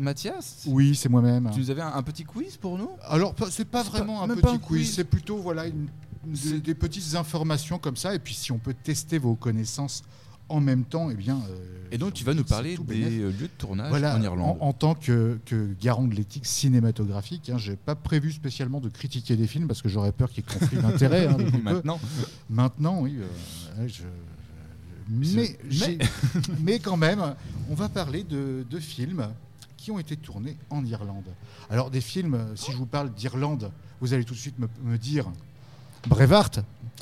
Mathias Oui, c'est moi-même. Tu nous avais un, un petit quiz pour nous? Alors, c'est pas vraiment pas- un petit un quiz, quiz. c'est plutôt voilà, une- des, petites informations comme ça. Et puis, si on peut tester vos connaissances en même temps, eh bien. euh, Et donc tu vas nous parler des euh, lieux de tournage Voilà, en Irlande. En, en tant que, que garant de l'éthique cinématographique, hein, j'ai pas prévu spécialement de critiquer des films parce que j'aurais peur qu'il y ait conflit d'intérêt. hein. Maintenant, Maintenant, oui. euh, je- mais, j'ai- mais quand même, on va parler de, de films qui ont été tournés en Irlande. Alors, des films, euh, si je vous parle d'Irlande, vous allez tout de suite me, me dire Brevard.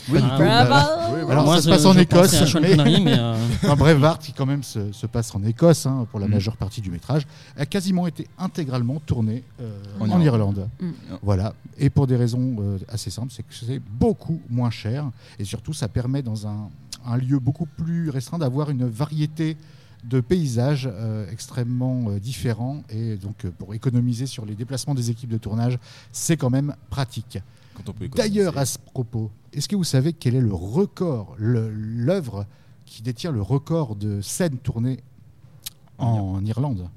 Oui. Ah, tout. Bravo. Bah, Alors, Moi, ça se je- passe en je Écosse. mais- mais, euh, Enfin, Braveheart, qui quand même se, se passe en Écosse hein, pour la Mm. majeure partie du métrage, a quasiment été intégralement tourné euh, En en, Irlande. Irlande. Mm. Voilà. Et pour des raisons euh, assez simples, c'est que c'est beaucoup moins cher et surtout ça permet dans un, un lieu beaucoup plus restreint d'avoir une variété de paysages euh, extrêmement euh, différents et donc euh, pour économiser sur les déplacements des équipes de tournage, c'est quand même pratique. D'ailleurs, à ce propos, est-ce que vous savez quel est le record, le- l'œuvre qui détient le record de scènes tournées en, Irlande?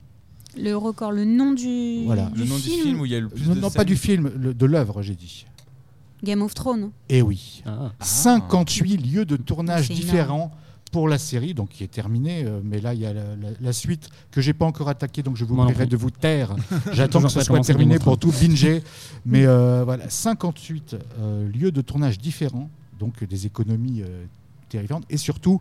Le record, le nom du, Voilà. le nom du film où il y a le plus Non, de non, pas du film, le- de l'œuvre, j'ai dit. Game of Thrones. Eh oui. ah. 58 lieux de tournage différents pour la série, donc qui est terminée. euh, mais là, il y a la, la- la suite que j'ai pas encore attaquée, donc je vous prierai de vous taire. J'attends que ce soit terminé pour tout binger. mais euh, voilà, 58 euh, lieux de tournage différents, donc des économies terrifiantes, et surtout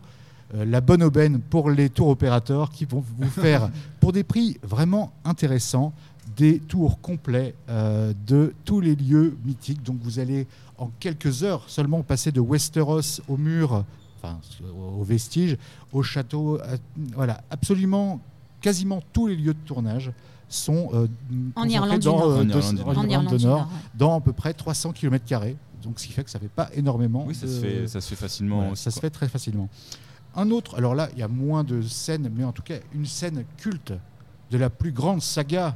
la bonne aubaine pour les tours opérateurs qui vont vous faire, pour des prix vraiment intéressants, des tours complets euh, de tous les lieux mythiques. Donc vous allez en quelques heures seulement passer de Westeros au mur, enfin au vestige, au château. à- voilà, absolument, quasiment tous les lieux de tournage sont euh, En Irlande du dans, Nord. euh, En de- Irlande du en Nord. En Irlande Irlande du du Nord, Nord. dans à peu près 300 km. Donc ce qui fait que ça fait pas énormément. Oui, ça, de- se fait, ça se fait facilement. voilà, aussi, ça se fait très facilement. Un autre, alors là, il y a moins de scènes, mais en tout cas, une scène culte de la plus grande saga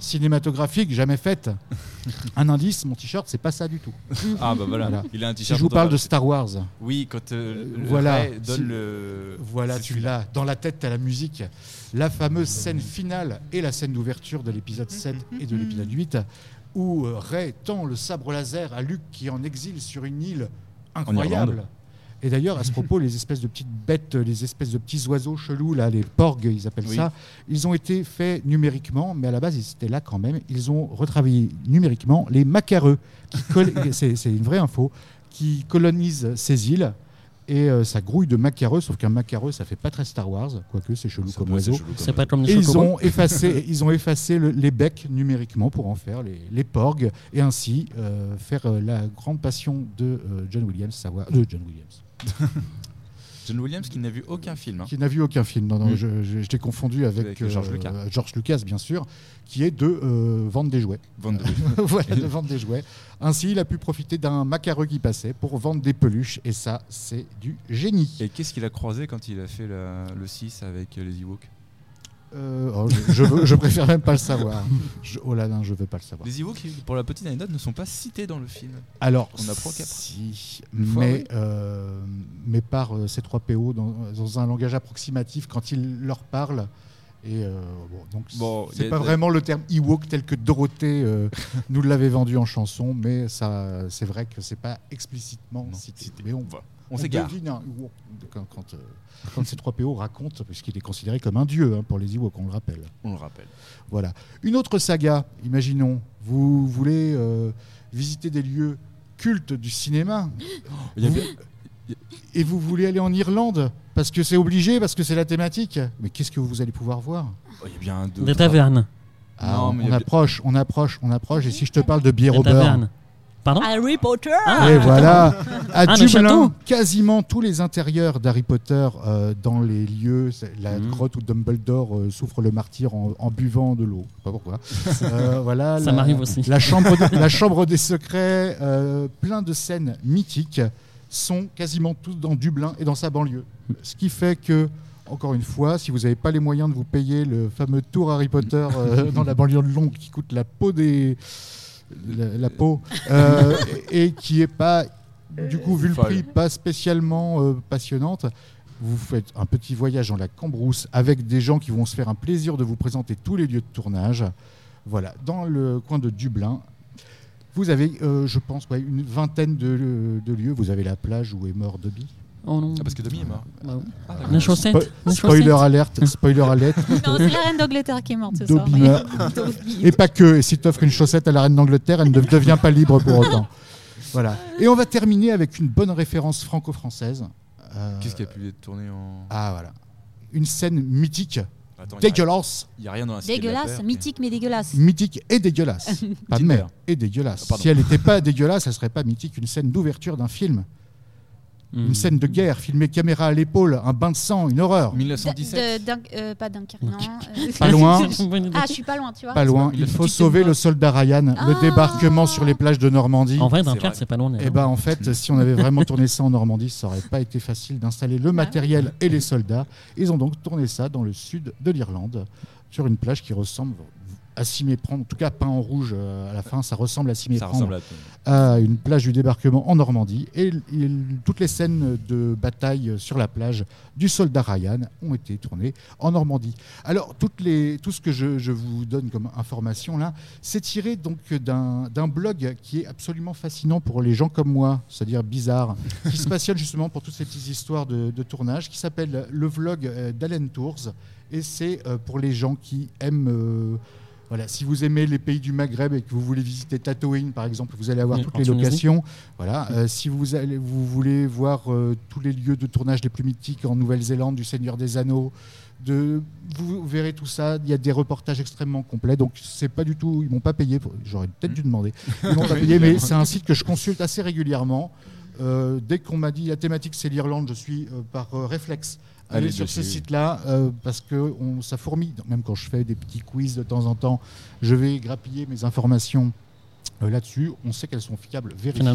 cinématographique jamais faite. Un indice, mon t-shirt, c'est pas ça du tout. Ah bah voilà, Voilà. il a un Si t-shirt. je vous parle de Star Wars, Oui, quand euh, le Voilà. Ray donne Si- le. voilà, tu l'as. Dans la tête, tu as la musique. La fameuse scène finale et la scène d'ouverture de l'épisode 7 et de l'épisode 8, où euh, Ray tend le sabre laser à Luke qui est en exil sur une île incroyable. Et d'ailleurs, à ce propos, les espèces de petites bêtes, les espèces de petits oiseaux chelous, là, les porgs, ils appellent Oui. ça, ils ont été faits numériquement, mais à la base, ils étaient là quand même. Ils ont retravaillé numériquement les macareux, c'est une vraie info, qui colonisent ces îles. Et euh, ça grouille de macareux, sauf qu'un macareux, ça fait pas très Star Wars, quoique c'est chelou Ça comme oiseau. chelou comme C'est pas oiseau. comme les Et ils ont effacé, ils ont effacé le- les becs numériquement pour en faire les, les porgs et ainsi euh, faire euh, la grande passion de euh, John Williams, savoir de John Williams, John Williams qui n'a vu aucun film. hein. qui n'a vu aucun film. Non, non, Mm. je, je- je t'ai confondu avec, Avec George euh, Lucas. George Lucas, bien sûr, qui est de euh, vendre des jouets. Van de- voilà, de vendre des jouets. Ainsi, il a pu profiter d'un macareux qui passait pour vendre des peluches, et ça, c'est du génie. Et qu'est-ce qu'il a croisé quand il a fait la- le 6 avec les Ewoks? Euh, oh, je, je veux- je préfère même pas le savoir. Je- oh là là, je veux pas le savoir. Les Ewoks, pour la petite anecdote, ne sont pas cités dans le film. Alors, On apprend qu'après. si, mais, oui. euh, mais par euh, ces trois PO dans, dans un langage approximatif quand il leur parle. Et euh, bon, donc Bon, c'est pas vraiment le terme Ewok tel que Dorothée nous l'avait vendu en chanson, mais ça, c'est vrai que c'est pas explicitement Non, cité. cité. Mais on, Voilà. On s'égare. quand, quand, euh, quand ces trois PO racontent, puisqu'il est considéré comme un dieu hein, pour les Ewoks, on le rappelle. On le rappelle. Voilà. Une autre saga, imaginons, vous voulez euh, visiter des lieux cultes du cinéma? Il y a Vous- bien- et vous voulez aller en Irlande? Parce que c'est obligé, parce que c'est la thématique? Mais qu'est-ce que vous allez pouvoir voir? Oh, il y a bien deux. Des tavernes. Ah, Non, on, mais il y on a- approche, on approche, on approche. Et si je te parle de bière Pardon Harry Potter Ah. Et voilà, à Ah, le Dublin, quasiment tous les intérieurs d'Harry Potter euh, dans les lieux, la Mhm. grotte où Dumbledore euh, souffre le martyr en, en buvant de l'eau. Je sais Pas pourquoi. Euh, voilà, Ça la- m'arrive aussi. La chambre, de- la chambre des secrets, euh, plein de scènes mythiques sont quasiment tous dans Dublin et dans sa banlieue. Ce qui fait que, encore une fois, si vous n'avez pas les moyens de vous payer le fameux tour Harry Potter euh, dans la banlieue de Londres qui coûte la peau des la, la peau euh, et, qui est pas du coup vu le prix pas spécialement euh, passionnante Vous faites un petit voyage dans la Cambrousse avec des gens qui vont se faire un plaisir de vous présenter tous les lieux de tournage. Voilà, dans le coin de Dublin, vous avez, euh, je pense, ouais, une vingtaine de, de lieux. Vous avez la plage où est mort Dobby. Oh non. Ah, parce que Demi est mort. Bah, Ah, La chaussette. Spo- la spoiler alerte, spoiler alerte. Non, c'est la reine d'Angleterre qui est morte ce soir. Et pas que. Et si tu offres une chaussette à la reine d'Angleterre, elle ne devient pas libre pour autant. Voilà. Et on va terminer avec une bonne référence franco-française. Euh, Qu'est-ce qui a pu être tourné en. Ah voilà. Une scène mythique, Attends, il y a- dégueulasse, Il n'y a rien dans la de la Dégueulasse, Paix, mythique mais dégueulasse. mythique et dégueulasse. pas mais mère. et dégueulasse. Ah, si elle n'était pas dégueulasse, elle serait pas mythique. Une scène d'ouverture d'un film, Hmm. une scène de guerre, filmée caméra à l'épaule, un bain de sang, une horreur. 1917. De- de- Dun- euh, pas Dunkerque, non. euh, Pas loin. Ah, je suis pas loin, tu vois. Pas loin. Il faut sauver le soldat Ryan. Ah. Le débarquement sur les plages de Normandie. En vrai, C'est Dunkerque, c'est pas loin. Et ben en fait, si on avait vraiment tourné ça en Normandie, ça aurait pas été facile d'installer le matériel et les soldats. Ils ont donc tourné ça dans le sud de l'Irlande, sur une plage qui ressemble à s'y méprendre, en tout cas peint en rouge euh, à la fin, ça ressemble à s'y méprendre à à une plage du débarquement en Normandie. Et il- toutes les scènes de bataille sur la plage du soldat Ryan ont été tournées en Normandie. Alors, toutes les, tout ce que je, je vous donne comme information là, c'est tiré donc d'un blog qui est absolument fascinant pour les gens comme moi, c'est-à-dire bizarre, qui se passionne justement pour toutes ces petites histoires de, de tournage, qui s'appelle le vlog euh, d'Allen Tours. Et c'est euh, pour les gens qui aiment. euh, voilà, si vous aimez les pays du Maghreb et que vous voulez visiter Tatooine, par exemple, vous allez avoir Oui, toutes les locations. Voilà. Euh, si vous, allez, vous voulez voir euh, tous les lieux de tournage les plus mythiques en Nouvelle-Zélande, du Seigneur des Anneaux, de, vous verrez tout ça. Il y a des reportages extrêmement complets. Donc c'est pas du tout. Ils m'ont pas payé. J'aurais peut-être dû demander. Ils m'ont pas payé, mais c'est un site que je consulte assez régulièrement. Euh, dès qu'on m'a dit la thématique c'est l'Irlande, je suis euh, par euh, réflexe Allez sur dessus. ce site-là euh, parce que on, ça fourmille. Même quand je fais des petits quiz de temps en temps, je vais grappiller mes informations là-dessus. On sait qu'elles sont fiables, vérifiables.